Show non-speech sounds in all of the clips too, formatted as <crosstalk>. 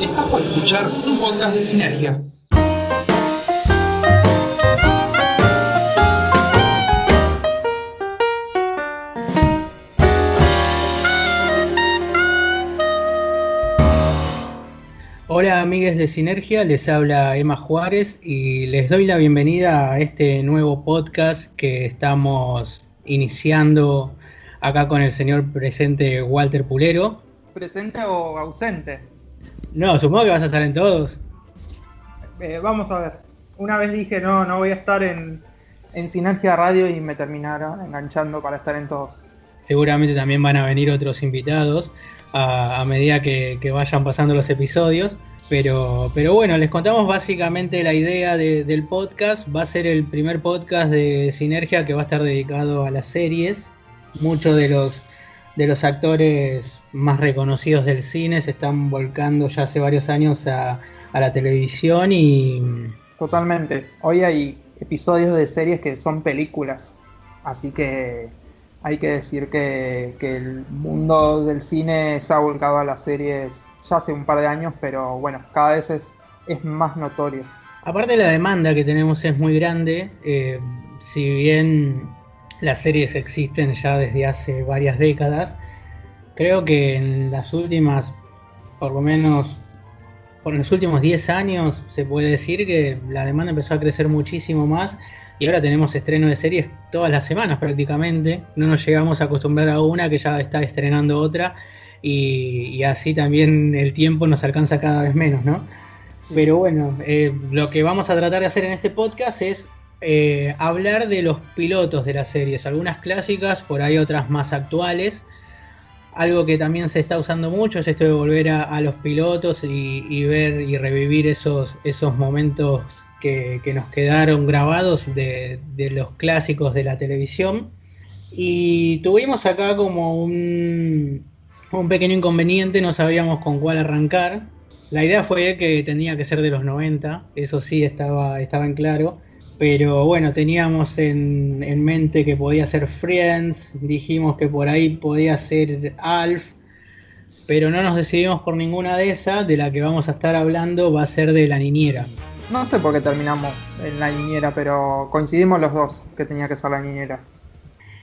Estás por escuchar un podcast de Sinergia. Hola amigues de Sinergia, les habla Emma Juárez y les doy la bienvenida a este nuevo podcast que estamos iniciando acá con el señor presente Walter Pulero. ¿Presente o ausente? No, supongo que vas a estar en todos. Eh, vamos a ver. Una vez dije, no, no voy a estar en, en Sinergia Radio y me terminaron enganchando para estar en todos. Seguramente también van a venir otros invitados a, a medida que, que, vayan pasando los episodios. Pero, pero bueno, les contamos básicamente la idea de, del podcast. Va a ser el primer podcast de Sinergia que va a estar dedicado a las series. Muchos de los, de los actores más reconocidos del cine se están volcando ya hace varios años a, a la televisión y... Totalmente. Hoy hay episodios de series que son películas. Así que hay que decir que, que, el mundo del cine se ha volcado a las series ya hace un par de años, pero bueno, cada vez es, es más notorio. Aparte la demanda que tenemos es muy grande, eh, si bien las series existen ya desde hace varias décadas, creo que en las últimas, por lo menos por los últimos 10 años, se puede decir que la demanda empezó a crecer muchísimo más y ahora tenemos estreno de series todas las semanas prácticamente. No nos llegamos a acostumbrar a una que ya está estrenando otra y, y así también el tiempo nos alcanza cada vez menos, ¿no? Sí, Pero bueno, eh, lo que vamos a tratar de hacer en este podcast es eh, hablar de los pilotos de las series, algunas clásicas, por ahí otras más actuales. Algo que también se está usando mucho es esto de volver a, los pilotos y, y, ver y revivir esos, esos momentos que, que, nos quedaron grabados de, de, los clásicos de la televisión. Y tuvimos acá como un, un, pequeño inconveniente, no sabíamos con cuál arrancar. La idea fue que tenía que ser de los 90, eso sí estaba, estaba en claro. Pero bueno, teníamos en, en, mente que podía ser Friends, dijimos que por ahí podía ser Alf, pero no nos decidimos por ninguna de esas, de la que vamos a estar hablando va a ser de la niñera. No sé por qué terminamos en la niñera, pero coincidimos los dos que tenía que ser la niñera.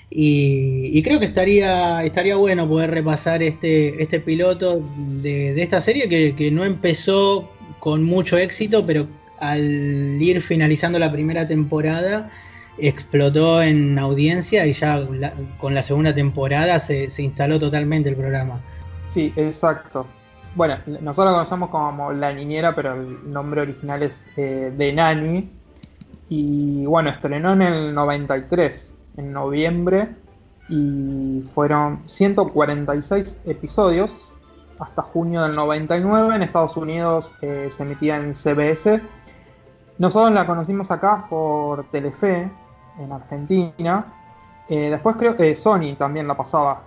Y, y creo que estaría, estaría bueno poder repasar este, este piloto de, de esta serie que, que no empezó con mucho éxito, pero al ir finalizando la primera temporada explotó en audiencia y ya con la segunda temporada se, se, instaló totalmente el programa. Sí, exacto. Bueno, nosotros lo conocemos como La Niñera, pero el nombre original es eh, The Nanny. Y bueno, estrenó en el 93, en noviembre, y fueron 146 episodios hasta junio del 99. En Estados Unidos eh, se emitía en CBS nosotros la conocimos acá por Telefe, en Argentina. Eh, después creo que Sony también la pasaba.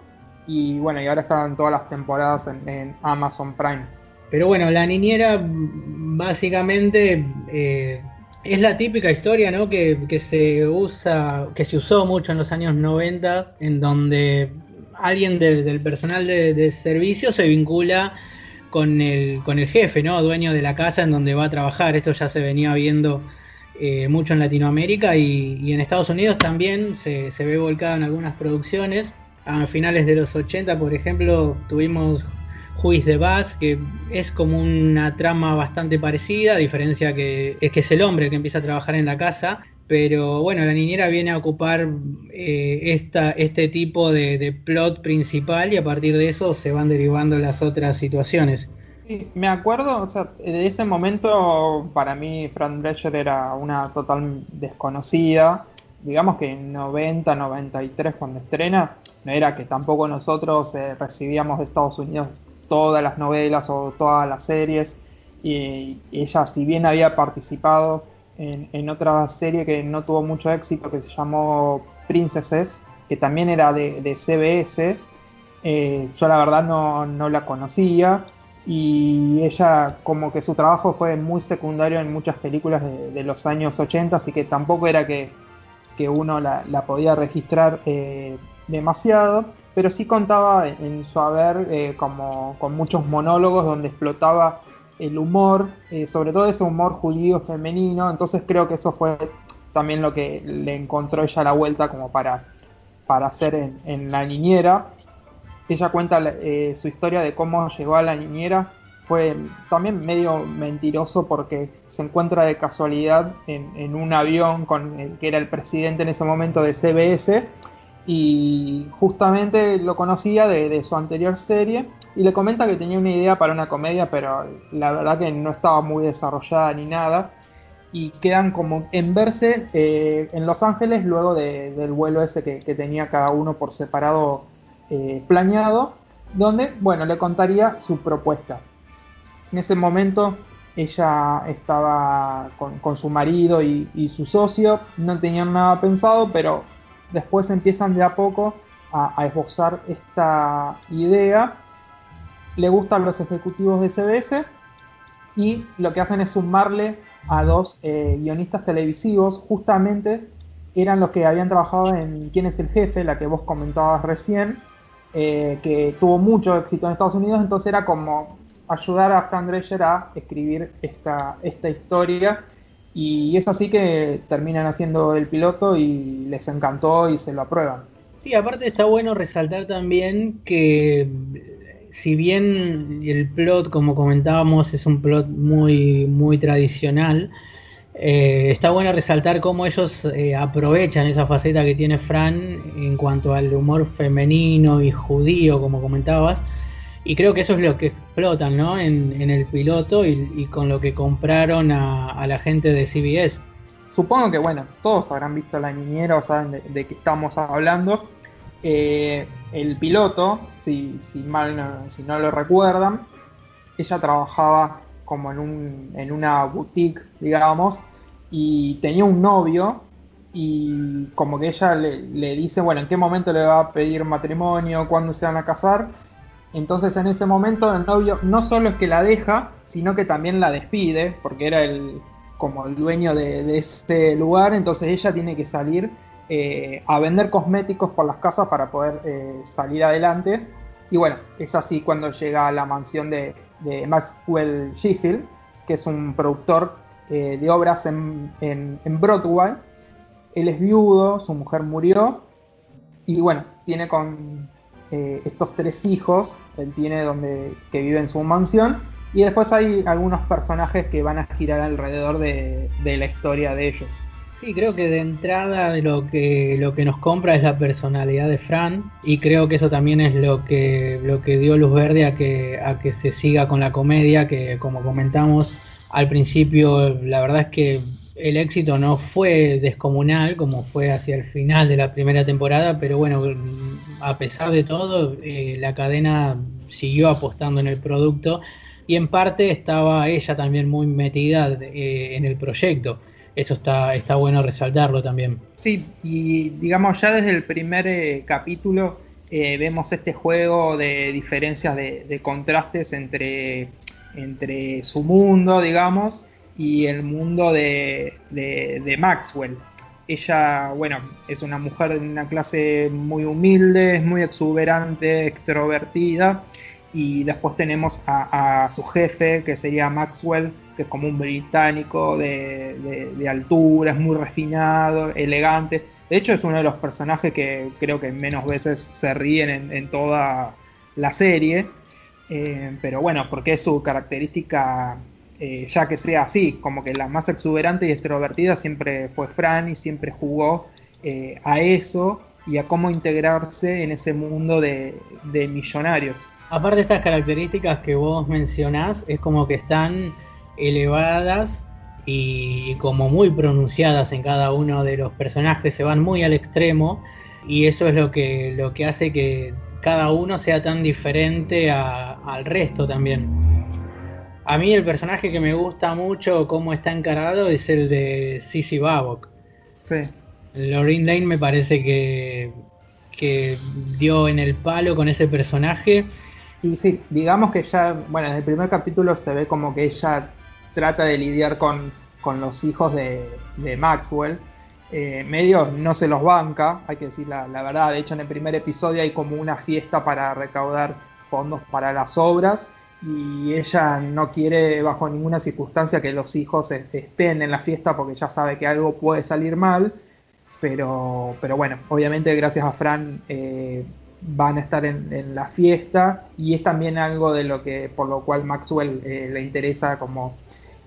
Y bueno, y ahora están todas las temporadas en, Amazon Prime. Pero bueno, la niñera básicamente eh, es la típica historia ¿no? que, que, se usa, que se usó mucho en los años 90, en donde alguien de, del personal de servicio se vincula con el, con el jefe, ¿no? Dueño de la casa en donde va a trabajar. Esto ya se venía viendo eh, mucho en Latinoamérica y, en Estados Unidos también se, se ve volcado en algunas producciones. A finales de los 80, por ejemplo, tuvimos Juiz de Bass, que es como una trama bastante parecida, a diferencia que es que es el hombre que empieza a trabajar en la casa. Pero bueno, la niñera viene a ocupar eh, esta, este tipo de, plot principal y a partir de eso se van derivando las otras situaciones. Me acuerdo, o sea, de ese momento para mí Fran Drescher era una total desconocida. Digamos que en 90, 93 cuando estrena, no era que tampoco nosotros eh, recibíamos de Estados Unidos todas las novelas o todas las series. Y ella, si bien había participado en, otra serie que no tuvo mucho éxito, que se llamó Princesses, que también era de, CBS. Eh, yo la verdad no, no, la conocía y ella como que su trabajo fue muy secundario en muchas películas de, de los años 80, así que tampoco era que, que uno la, la, podía registrar eh, demasiado, pero sí contaba en su haber eh, como con muchos monólogos donde explotaba el humor, eh, sobre todo ese humor judío femenino, entonces creo que eso fue también lo que le encontró ella la vuelta como para, para hacer en, La Niñera. Ella cuenta eh, su historia de cómo llegó a La Niñera, fue también medio mentiroso porque se encuentra de casualidad en, un avión con el que era el presidente en ese momento de CBS y justamente lo conocía de, su anterior serie y le comenta que tenía una idea para una comedia, pero la verdad que no estaba muy desarrollada ni nada. Y quedan como en verse eh, en Los Ángeles luego del vuelo ese que, tenía cada uno por separado eh, planeado, donde, bueno, le contaría su propuesta. En ese momento ella estaba con, su marido y, y, su socio, no tenían nada pensado, pero después empiezan de a poco a, esbozar esta idea. Le gustan los ejecutivos de CBS y lo que hacen es sumarle a dos eh, guionistas televisivos, justamente eran los que habían trabajado en ¿Quién es el jefe? La que vos comentabas recién, eh, que tuvo mucho éxito en Estados Unidos, entonces era como ayudar a Fran Drescher a escribir esta, esta historia y es así que terminan haciendo el piloto y les encantó y se lo aprueban. Sí, aparte está bueno resaltar también que si bien el plot, como comentábamos, es un plot muy, muy tradicional, eh, está bueno resaltar cómo ellos eh, aprovechan esa faceta que tiene Fran en cuanto al humor femenino y judío, como comentabas, y creo que eso es lo que explotan ¿no? en, el piloto y, con lo que compraron a, la gente de CBS. Supongo que, bueno, todos habrán visto la niñera o saben de, qué estamos hablando. Eh, el piloto, si, si mal no, si no lo recuerdan, ella trabajaba como en, un, en una boutique, digamos, y tenía un novio y como que ella le, dice, bueno, en qué momento le va a pedir matrimonio, cuándo se van a casar, entonces en ese momento el novio no solo es que la deja, sino que también la despide, porque era el como el dueño de, ese lugar, entonces ella tiene que salir eh, a vender cosméticos por las casas para poder eh, salir adelante. Y bueno, es así cuando llega a la mansión de, Maxwell Sheffield, que es un productor eh, de obras en, en Broadway. Él es viudo, su mujer murió, y bueno, tiene con, eh, estos tres hijos, él tiene donde que vive en su mansión, y después hay algunos personajes que van a girar alrededor de, la historia de ellos. Sí, creo que de entrada lo que, lo que nos compra es la personalidad de Fran y creo que eso también es lo que, lo que dio luz verde a que, a que se siga con la comedia, que como comentamos al principio, la verdad es que el éxito no fue descomunal como fue hacia el final de la primera temporada, pero bueno, a pesar de todo, eh, la cadena siguió apostando en el producto y en parte estaba ella también muy metida eh, en el proyecto. Eso está, está bueno resaltarlo también. Sí, y digamos ya desde el primer eh, capítulo vemos este juego de diferencias de, contrastes entre, entre su mundo, digamos, y el mundo de, Maxwell. Ella, bueno, es una mujer de una clase muy humilde, es muy exuberante, extrovertida. Y después tenemos a, su jefe, que sería Maxwell, que es como un británico de, altura, es muy refinado, elegante. De hecho, es uno de los personajes que creo que menos veces se ríen en, toda la serie. Eh, pero bueno, porque es su característica eh, ya que sea así, como que la más exuberante y extrovertida siempre fue Fran y siempre jugó eh, a eso y a cómo integrarse en ese mundo de, millonarios. Aparte de estas características que vos mencionás, es como que están elevadas y como muy pronunciadas en cada uno de los personajes, se van muy al extremo y eso es lo que, lo que hace que cada uno sea tan diferente al resto también. A mí el personaje que me gusta mucho cómo está encarado es el de Sissy Babok. Sí. Lorraine Lane me parece que, que dio en el palo con ese personaje. Y sí, digamos que ya, bueno, en el primer capítulo se ve como que ella trata de lidiar con, los hijos de, Maxwell. Eh, medio no se los banca, hay que decir la, la, verdad. De hecho, en el primer episodio hay como una fiesta para recaudar fondos para las obras y ella no quiere bajo ninguna circunstancia que los hijos estén en la fiesta porque ya sabe que algo puede salir mal, pero, pero bueno, obviamente gracias a Fran eh, van a estar en, la fiesta y es también algo de lo que por lo cual Maxwell eh, le interesa como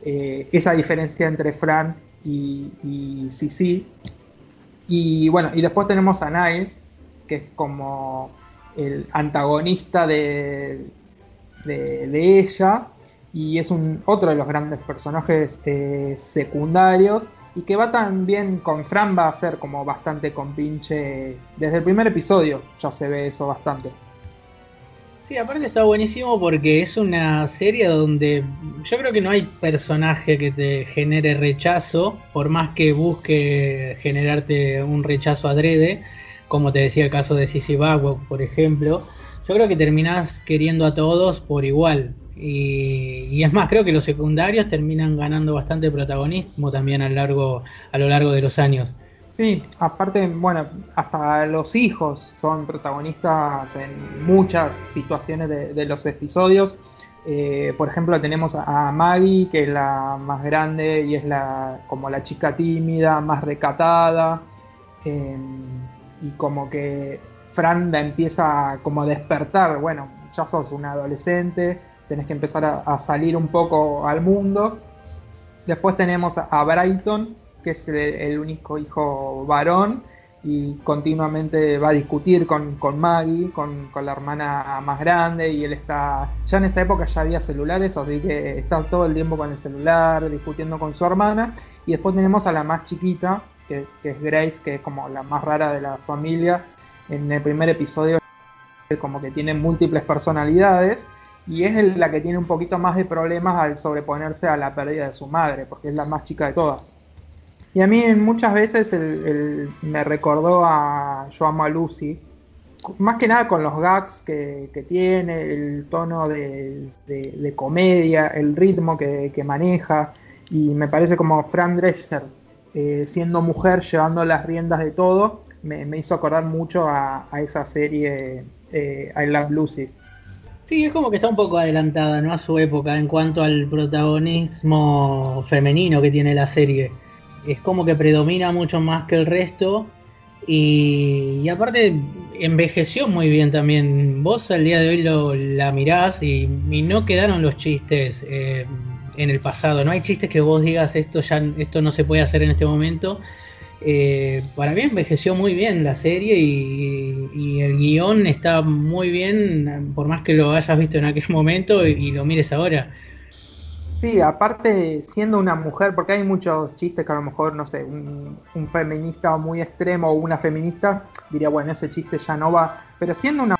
eh, esa diferencia entre Fran y, y Sisi. Y bueno, y después tenemos a Niles, que es como el antagonista de, de, ella y es un, otro de los grandes personajes eh, secundarios y que va también con Fran va a ser como bastante compinche desde el primer episodio ya se ve eso bastante. Sí, aparte está buenísimo porque es una serie donde yo creo que no hay personaje que te genere rechazo, por más que busque generarte un rechazo adrede, como te decía el caso de Sissy Bagwell, por ejemplo yo creo que terminás queriendo a todos por igual. Y, es más, creo que los secundarios terminan ganando bastante protagonismo también a, lo largo de los años. Sí, aparte, bueno, hasta los hijos son protagonistas en muchas situaciones de, los episodios. Eh, por ejemplo, tenemos a Maggie, que es la más grande y es la como la chica tímida, más recatada. Eh, y como que Fran la empieza como a despertar, bueno, ya sos un adolescente, tenés que empezar a, salir un poco al mundo. Después tenemos a Brighton, que es el, único hijo varón, y continuamente va a discutir con, Maggie, con, la hermana más grande, y él está, ya en esa época ya había celulares, así que está todo el tiempo con el celular, discutiendo con su hermana, y después tenemos a la más chiquita, que que es Grace, que es como la más rara de la familia, en el primer episodio como que tiene múltiples personalidades y es la que tiene un poquito más de problemas al sobreponerse a la pérdida de su madre, porque es la más chica de todas. Y a mí muchas veces me recordó a Yo amo a Lucy, más que nada con los gags que, tiene, el tono de, comedia, el ritmo que, maneja, y me parece como Fran Drescher, eh, siendo mujer, llevando las riendas de todo, me, hizo acordar mucho a, esa serie eh, I Love Lucy. Sí, es como que está un poco adelantada, ¿no? A su época en cuanto al protagonismo femenino que tiene la serie. Es como que predomina mucho más que el resto. Y, aparte envejeció muy bien también. Vos al día de hoy lo, la mirás y, no quedaron los chistes eh, en el pasado. No hay chistes que vos digas esto ya esto no se puede hacer en este momento. Eh, para mí envejeció muy bien la serie y, el guion está muy bien, por más que lo hayas visto en aquel momento y, lo mires ahora. Sí, aparte siendo una mujer, porque hay muchos chistes que a lo mejor, no sé, un, feminista muy extremo o una feminista diría, bueno, ese chiste ya no va, pero siendo una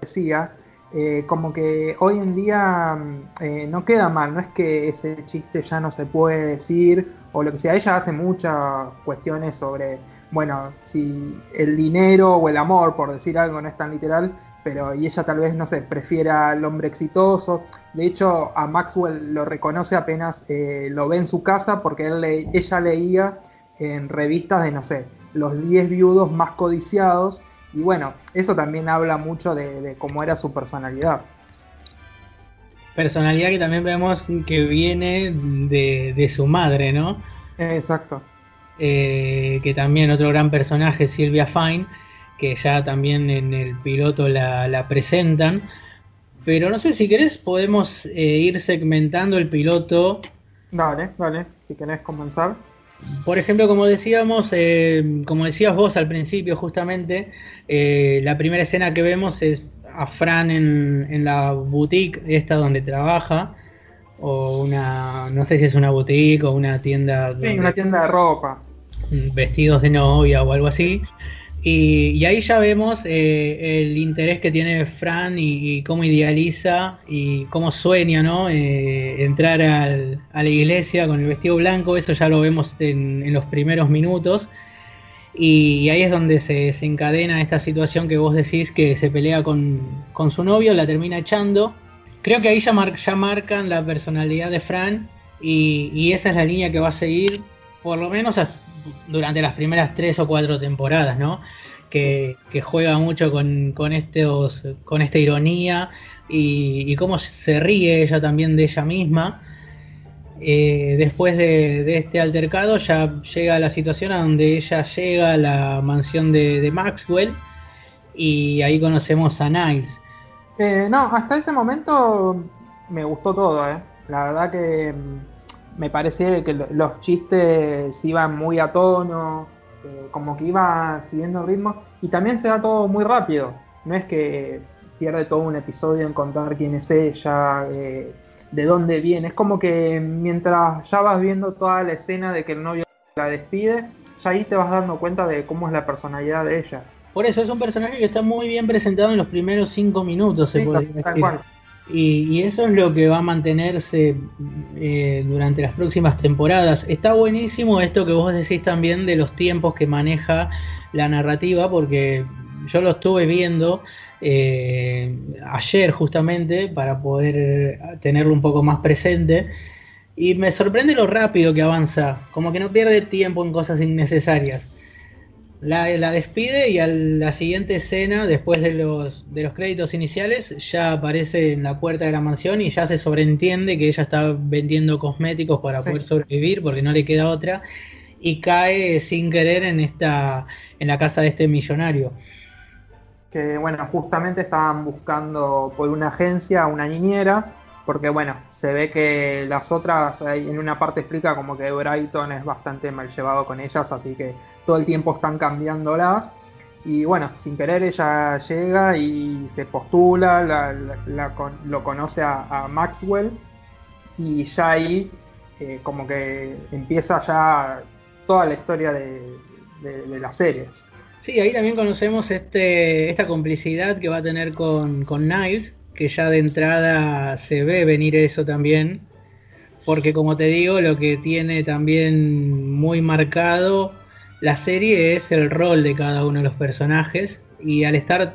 decía, eh, como que hoy en día mm, eh, no queda mal, no es que ese chiste ya no se puede decir o lo que sea, ella hace muchas cuestiones sobre, bueno, si el dinero o el amor, por decir algo, no es tan literal, pero y ella tal vez, no sé, prefiera al hombre exitoso. De hecho, a Maxwell lo reconoce apenas eh, lo ve en su casa porque él ella leía en revistas de, no sé, los 10 viudos más codiciados y bueno, eso también habla mucho de, cómo era su personalidad. Personalidad que también vemos que viene de, su madre, ¿no? Exacto. Eh, que también otro gran personaje, Silvia Fine, que ya también en el piloto la, presentan. Pero no sé si querés, podemos eh, ir segmentando el piloto. Dale, dale, si querés comenzar. Por ejemplo, como decíamos, eh, como decías vos al principio, justamente, eh, la primera escena que vemos es a Fran en, la boutique, esta donde trabaja, o una, no sé si es una boutique o una tienda. Sí, una tienda de ropa. Vestidos de novia o algo así. Y, ahí ya vemos eh, el interés que tiene Fran y, cómo idealiza y cómo sueña, ¿no? Eh, entrar al, a la iglesia con el vestido blanco, eso ya lo vemos en, los primeros minutos. Y, ahí es donde se desencadena esta situación que vos decís que se pelea con, su novio, la termina echando. Creo que ahí ya, ya marcan la personalidad de Fran y, y esa es la línea que va a seguir por lo menos durante las primeras tres o cuatro temporadas, ¿no? que, juega mucho con, estos, con esta ironía y, cómo se ríe ella también de ella misma. Eh, después de, este altercado ya llega la situación a donde ella llega a la mansión de, Maxwell y ahí conocemos a Niles. Eh, no, hasta ese momento me gustó todo, ¿eh? La verdad que mm, me parecía que los chistes iban muy a tono, eh, como que iba siguiendo el ritmo y también se da todo muy rápido. No es que pierde todo un episodio en contar quién es ella, eh, de dónde viene. Es como que mientras ya vas viendo toda la escena de que el novio la despide, ya ahí te vas dando cuenta de cómo es la personalidad de ella. Por eso es un personaje que está muy bien presentado en los primeros cinco minutos, se y, eso es lo que va a mantenerse eh, durante las próximas temporadas. Está buenísimo esto que vos decís también de los tiempos que maneja la narrativa, porque yo lo estuve viendo eh, ayer justamente para poder tenerlo un poco más presente. Y me sorprende lo rápido que avanza, como que no pierde tiempo en cosas innecesarias la, despide y a la siguiente escena, después de los, de los créditos iniciales, ya aparece en la puerta de la mansión y ya se sobreentiende que ella está vendiendo cosméticos para poder sobrevivir porque no le queda otra y cae sin querer en esta en la casa de este millonario. Que bueno, justamente estaban buscando por una agencia una niñera porque bueno, se ve que las otras, en una parte explica como que Brighton es bastante mal llevado con ellas, así que todo el tiempo están cambiándolas. Y bueno, sin querer ella llega y se postula, lo conoce a, Maxwell y ya ahí eh, como que empieza ya toda la historia de, la serie. Sí, ahí también conocemos este, esta complicidad que va a tener con, con Niles, que ya de entrada se ve venir eso también, porque como te digo, lo que tiene también muy marcado la serie es el rol de cada uno de los personajes y al estar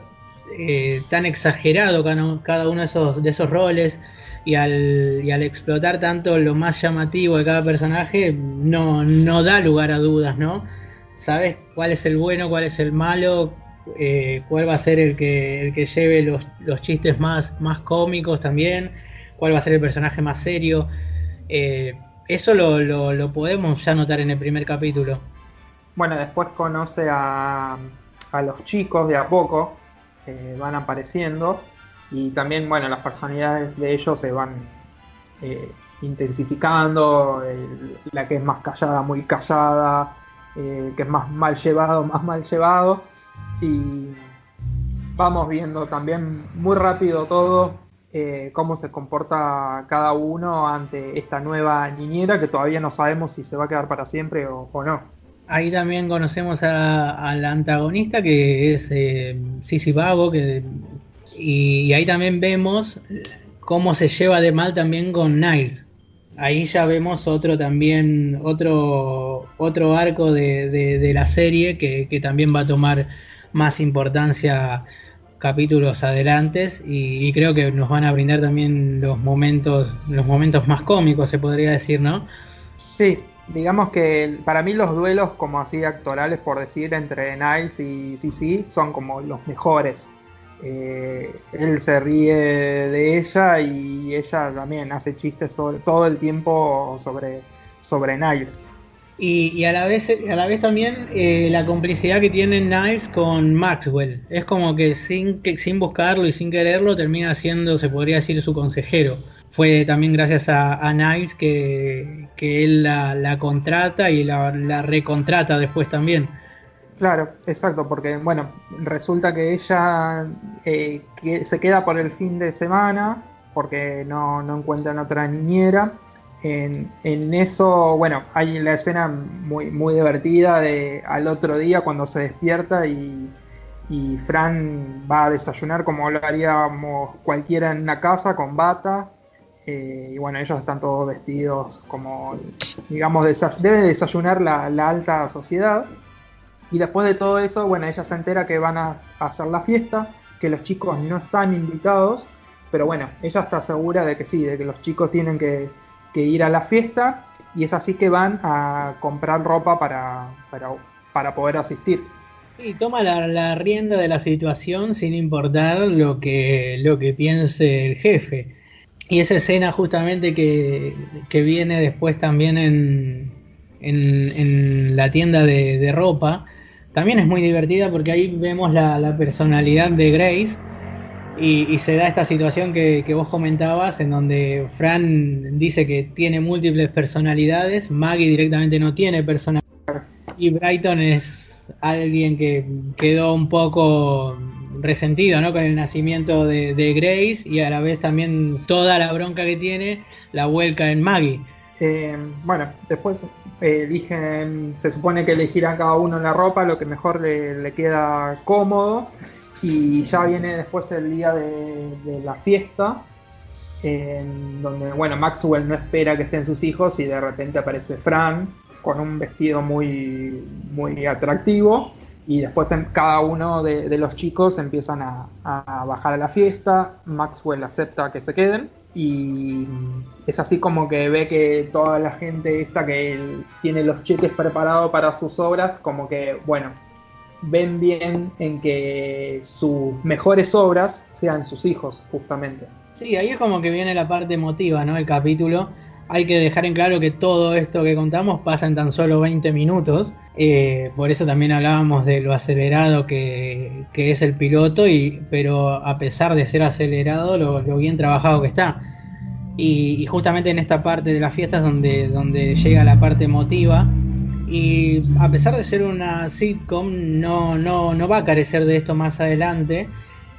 eh, tan exagerado cada uno de esos, de esos roles y al, y al, explotar tanto lo más llamativo de cada personaje, no, no da lugar a dudas, ¿no? Sabes cuál es el bueno, cuál es el malo, eh, cuál va a ser el que, el que lleve los, chistes más, más cómicos también, cuál va a ser el personaje más serio. Eh, eso lo, podemos ya notar en el primer capítulo. Bueno, después conoce a, a los chicos de a poco, van apareciendo, y también, bueno, las personalidades de ellos se van eh, intensificando, la que es más callada, muy callada, que es más mal llevado, más mal llevado y vamos viendo también muy rápido todo eh, cómo se comporta cada uno ante esta nueva niñera que todavía no sabemos si se va a quedar para siempre o, no. Ahí también conocemos a, la antagonista que es eh, Sisi Vago que, y, ahí también vemos cómo se lleva de mal también con Niles. Ahí ya vemos otro también, otro, otro arco de, la serie que, que también va a tomar más importancia capítulos adelantes y, creo que nos van a brindar también los momentos los momentos más cómicos se podría decir no sí digamos que para mí los duelos como así actorales por decir entre Niles y Cici son como los mejores eh, él se ríe de ella y ella también hace chistes todo el tiempo sobre sobre Niles y, a, la vez, a la vez también eh, la complicidad que tiene Niles con Maxwell. Es como que sin, que sin buscarlo y sin quererlo termina siendo, se podría decir, su consejero. Fue también gracias a, a Niles que, él la, contrata y la, recontrata después también. Claro, exacto, porque bueno, resulta que ella eh, que se queda por el fin de semana porque no, no encuentran otra niñera en, eso, bueno, hay la escena muy, muy divertida de al otro día cuando se despierta y, Fran va a desayunar como lo haríamos cualquiera en una casa con bata. Eh, y bueno, ellos están todos vestidos como, digamos, debe desayunar la, alta sociedad. Y después de todo eso, bueno, ella se entera que van a hacer la fiesta, que los chicos no están invitados, pero bueno, ella está segura de que sí, de que los chicos tienen que, ir a la fiesta y es así que van a comprar ropa para, poder asistir. Y toma la, rienda de la situación sin importar lo que, piense el jefe. Y esa escena justamente que, viene después también en, en, la tienda de, ropa, también es muy divertida porque ahí vemos la, personalidad de Grace y, se da esta situación que, vos comentabas en donde Fran dice que tiene múltiples personalidades, Maggie directamente no tiene personalidad y Brighton es alguien que quedó un poco resentido ¿no? con el nacimiento de, Grace y a la vez también toda la bronca que tiene la vuelca en Maggie. Eh, bueno, después eh, eligen, se supone que elegirán cada uno la ropa, lo que mejor le, queda cómodo. Y ya viene después el día de, la fiesta, en donde, bueno, Maxwell no espera que estén sus hijos y de repente aparece Frank con un vestido muy, muy atractivo. Y después cada uno de, los chicos empiezan a, bajar a la fiesta, Maxwell acepta que se queden y es así como que ve que toda la gente esta que tiene los cheques preparados para sus obras, como que, bueno, ven bien en que sus mejores obras sean sus hijos, justamente. Sí, ahí es como que viene la parte emotiva, ¿no? El capítulo hay que dejar en claro que todo esto que contamos pasa en tan solo 20 minutos. Eh, por eso también hablábamos de lo acelerado que, es el piloto, y, pero a pesar de ser acelerado, lo, bien trabajado que está. Y, justamente en esta parte de las fiestas donde, donde llega la parte emotiva. Y a pesar de ser una sitcom, no, no, no va a carecer de esto más adelante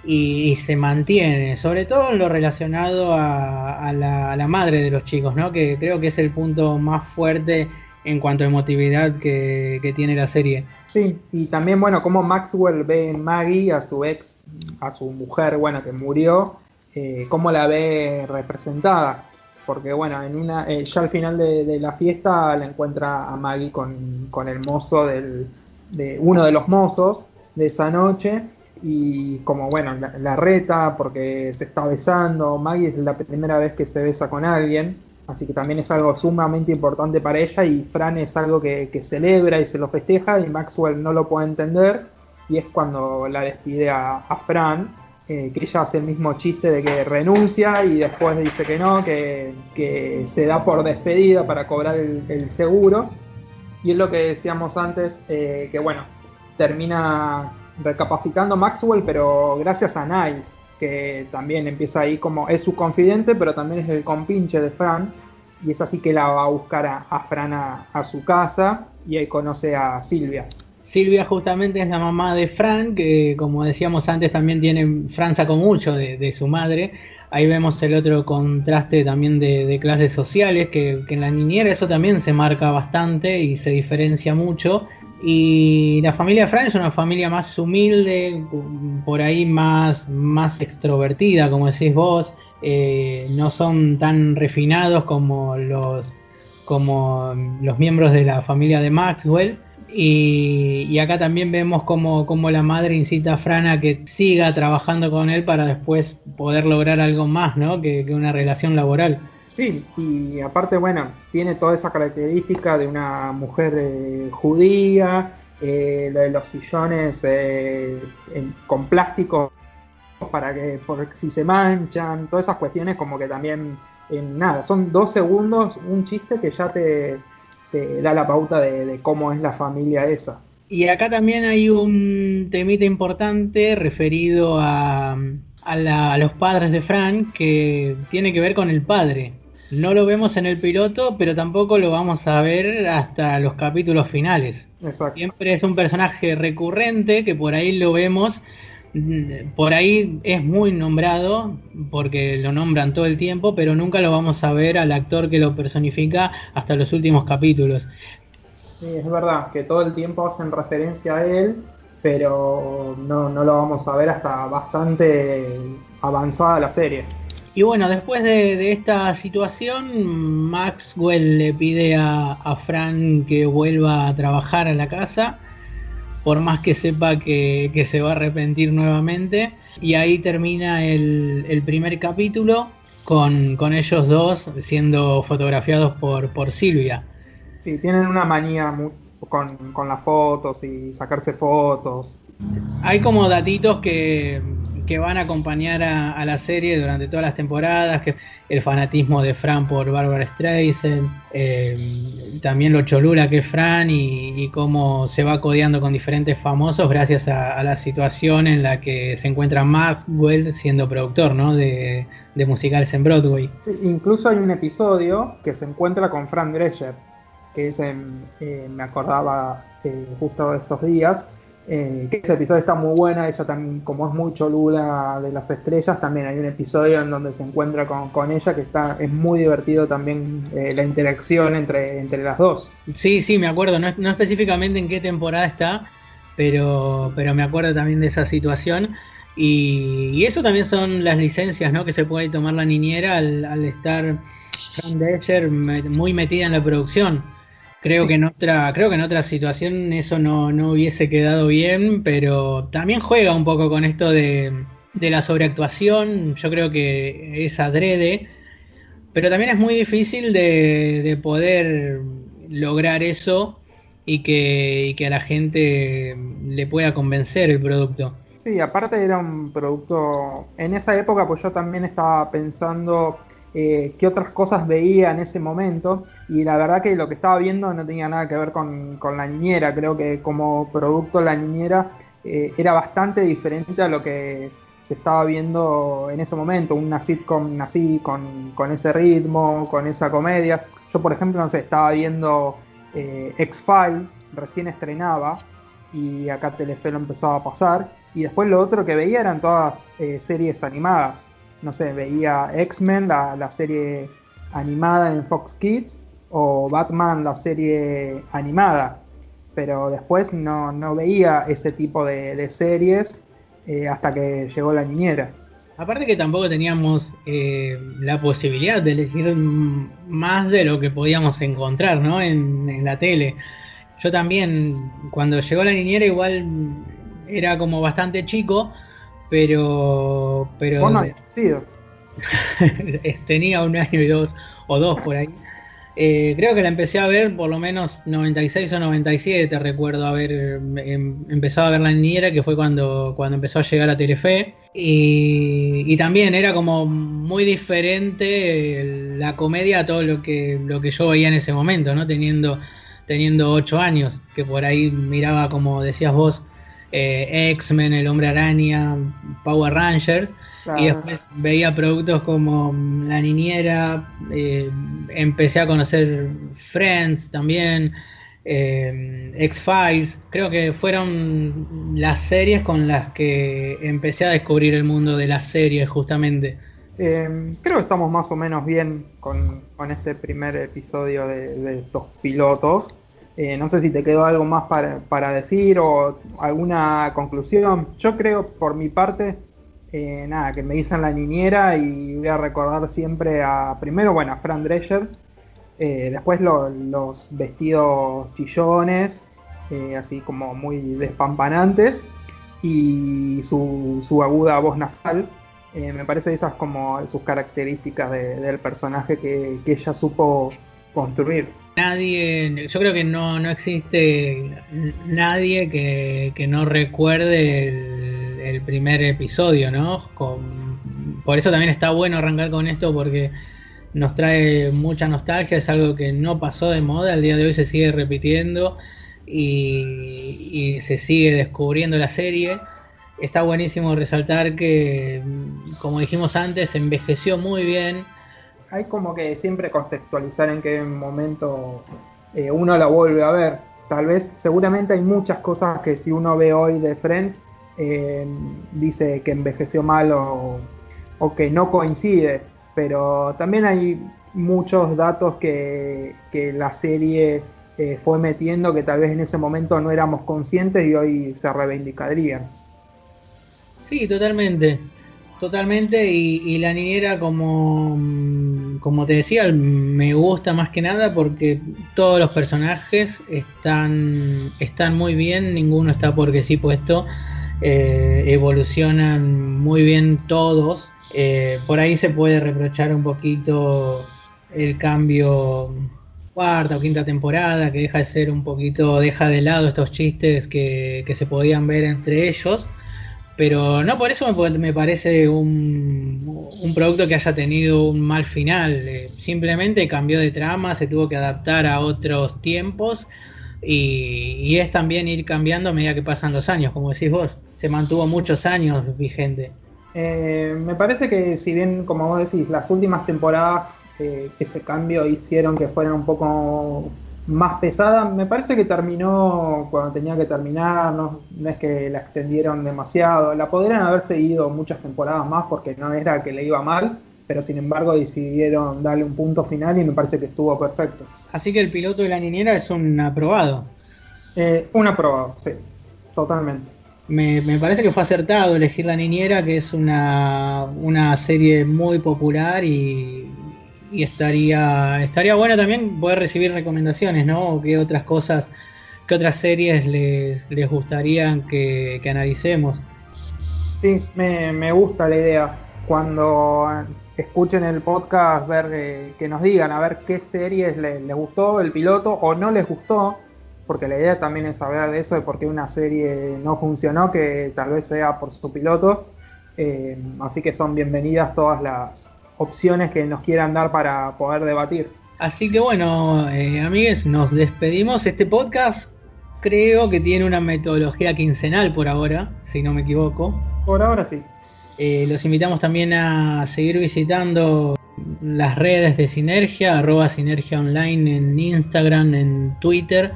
y, se mantiene, sobre todo en lo relacionado a, la, madre de los chicos, ¿no? que creo que es el punto más fuerte en cuanto a emotividad que, tiene la serie. Sí, y también, bueno, como Maxwell ve en Maggie a su ex, a su mujer, bueno, que murió, eh, cómo la ve representada. Porque, bueno, en una, eh, ya al final de, la fiesta la encuentra a Maggie con, con el mozo del, de uno de los mozos de esa noche y como bueno, la, reta porque se está besando, Maggie es la primera vez que se besa con alguien, así que también es algo sumamente importante para ella y Fran es algo que, celebra y se lo festeja y Maxwell no lo puede entender y es cuando la despide a, Fran, eh, que ella hace el mismo chiste de que renuncia y después dice que no, que, se da por despedida para cobrar el, seguro. Y es lo que decíamos antes, eh, que bueno, termina recapacitando Maxwell, pero gracias a Nice, que también empieza ahí como es su confidente, pero también es el compinche de Fran. Y es así que la va a buscar a, Fran a, su casa y ahí conoce a Silvia. Silvia justamente es la mamá de Fran, que como decíamos antes también tiene, Fran sacó mucho de, su madre. Ahí vemos el otro contraste también de, clases sociales, que, que, en la niñera eso también se marca bastante y se diferencia mucho. Y la familia Fran es una familia más humilde, por ahí más, más extrovertida, como decís vos. Eh, no son tan refinados como los, como los miembros de la familia de Maxwell. Y, acá también vemos como, la madre incita a Fran a que siga trabajando con él para después poder lograr algo más ¿no? que una relación laboral. Sí, y aparte, bueno, tiene toda esa característica de una mujer eh, judía, eh, lo de los sillones eh, con plástico para que por si se manchan, todas esas cuestiones como que también, en nada, son dos segundos, un chiste que ya te, da la pauta de, cómo es la familia esa. Y acá también hay un temita importante referido a, a los padres de Frank que tiene que ver con el padre. No lo vemos en el piloto, pero tampoco lo vamos a ver hasta los capítulos finales. Siempre es un personaje recurrente que por ahí lo vemos, por ahí es muy nombrado porque lo nombran todo el tiempo, pero nunca lo vamos a ver al actor que lo personifica hasta los últimos capítulos. Sí, es verdad que todo el tiempo hacen referencia a él, pero no, no lo vamos a ver hasta bastante avanzada la serie. Y bueno, después de, esta situación, Maxwell le pide a, a, Fran que vuelva a trabajar a la casa, por más que sepa que, se va a arrepentir nuevamente. Y ahí termina el, primer capítulo con, ellos dos siendo fotografiados por, por Silvia. Sí, tienen una manía con, con las fotos y sacarse fotos. Hay como datitos que, que van a acompañar a, la serie durante todas las temporadas, que el fanatismo de Fran por Barbara Streisand, eh, también lo cholula que es Fran y, cómo se va codeando con diferentes famosos gracias a, la situación en la que se encuentra Maxwell siendo productor ¿no? de, musicales en Broadway. incluso hay un episodio que se encuentra con Fran Drescher, que es, eh, me acordaba eh, justo estos días, eh, que ese episodio está muy buena, ella también, como es muy cholula de las estrellas, también hay un episodio en donde se encuentra con, ella que está, es muy divertido también eh, la interacción entre, entre las dos. Sí, sí, me acuerdo, no, específicamente en qué temporada está, pero, pero me acuerdo también de esa situación. Y, eso también son las licencias ¿no? que se puede tomar la niñera al, estar Fran Descher muy metida en la producción Creo que en otra, creo que en otra situación eso no, hubiese quedado bien, pero también juega un poco con esto de, la sobreactuación. Yo creo que es adrede, pero también es muy difícil de, poder lograr eso y que, y que a la gente le pueda convencer el producto. Sí, aparte era un producto. En esa época, pues yo también estaba pensando eh, qué otras cosas veía en ese momento. Y la verdad que lo que estaba viendo no tenía nada que ver con, la niñera, creo que como producto la niñera eh, era bastante diferente a lo que se estaba viendo en ese momento, una sitcom así, con, con ese ritmo, con esa comedia. Yo por ejemplo, no sé, estaba viendo eh, X-Files, recién estrenaba y acá Telefe lo empezaba a pasar. Y después lo otro que veía eran todas series animadas no sé, veía X-Men, la, serie animada en Fox Kids, o Batman, la serie animada. Pero después no, veía ese tipo de, series eh, hasta que llegó la niñera. Aparte que tampoco teníamos eh, la posibilidad de elegir más de lo que podíamos encontrar ¿no? en, en la tele. Yo también, cuando llegó la niñera, igual era como bastante chico, pero. pero no <laughs> tenía un año y dos, o dos por ahí. Eh, creo que la empecé a ver por lo menos 96 o 97, recuerdo haber em, empezado a ver la niñera, que fue cuando, cuando empezó a llegar a Telefe. Y, también era como muy diferente la comedia a todo lo que, lo que yo veía en ese momento, ¿no? Teniendo, teniendo 8 años, que por ahí miraba, como decías vos, eh, X-Men, El Hombre Araña, Power Rangers. Y después veía productos como La Niñera, eh, empecé a conocer Friends también, eh, X-Files. Creo que fueron las series con las que empecé a descubrir el mundo de las series justamente. creo que estamos más o menos bien con, este primer episodio de estos pilotos. Eh, no sé si te quedó algo más para, decir o alguna conclusión. Yo creo, por mi parte, eh, nada, que me dicen la niñera y voy a recordar siempre a, primero, bueno, a Fran Drescher, eh, después los vestidos chillones, así como muy despampanantes, y su, aguda voz nasal. me parece esas como sus características del personaje que ella supo construir nadie, yo creo que no, no existe nadie que, no recuerde el, primer episodio, ¿no? por eso también está bueno arrancar con esto porque nos trae mucha nostalgia, es algo que no pasó de moda, al día de hoy se sigue repitiendo y, se sigue descubriendo la serie. Está buenísimo resaltar que, como dijimos antes, envejeció muy bien hay como que siempre contextualizar en qué momento eh, uno la vuelve a ver. Tal vez, seguramente hay muchas cosas que si uno ve hoy de Friends, eh, dice que envejeció mal o, que no coincide, pero también hay muchos datos que, la serie eh, fue metiendo que tal vez en ese momento no éramos conscientes y hoy se reivindicarían. Sí, totalmente. Totalmente, y, la niñera como, como te decía, me gusta más que nada porque todos los personajes están, están muy bien, ninguno está porque sí puesto, eh, evolucionan muy bien todos. Eh, por ahí se puede reprochar un poquito el cambio cuarta o quinta temporada, que deja de ser un poquito, deja de lado estos chistes que, que se podían ver entre ellos. Pero no por eso me, parece un, un, producto que haya tenido un mal final. Simplemente cambió de trama, se tuvo que adaptar a otros tiempos y, es también ir cambiando a medida que pasan los años, como decís vos. Se mantuvo muchos años vigente. Eh, me parece que si bien, como vos decís, las últimas temporadas eh, ese cambio hicieron que fueran un poco más pesada, me parece que terminó cuando tenía que terminar, no, es que la extendieron demasiado, la podrían haber seguido muchas temporadas más porque no era que le iba mal, pero sin embargo decidieron darle un punto final y me parece que estuvo perfecto. Así que el piloto de la niñera es un aprobado. Eh, un aprobado, sí, totalmente. Me, parece que fue acertado elegir La Niñera, que es una, una serie muy popular y, y estaría estaría bueno también poder recibir recomendaciones, ¿no? ¿Qué otras cosas, qué otras series les, les gustaría que, analicemos? Sí, me, gusta la idea. Cuando escuchen el podcast, ver que nos digan a ver qué series les, gustó el piloto o no les gustó, porque la idea también es saber de eso, de por qué una serie no funcionó, que tal vez sea por su piloto. Eh, así que son bienvenidas todas las, opciones que nos quieran dar para poder debatir. Así que bueno, eh, amigues, nos despedimos. Este podcast creo que tiene una metodología quincenal por ahora, si no me equivoco. Por ahora sí. Eh, los invitamos también a seguir visitando las redes de Sinergia, arroba Sinergia Online en Instagram, en Twitter.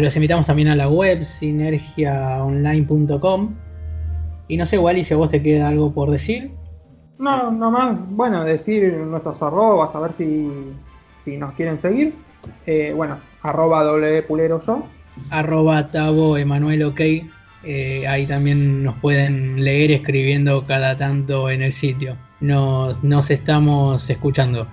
los invitamos también a la web sinergiaonline.com. Y no sé, Wally, si a vos te queda algo por decir. No, nomás, bueno, decir nuestros arrobas, a ver si, si nos quieren seguir. Eh, bueno, arroba doble pulero yo. Arroba tabo Emanuel OK. Eh, ahí también nos pueden leer escribiendo cada tanto en el sitio. Nos, nos estamos escuchando.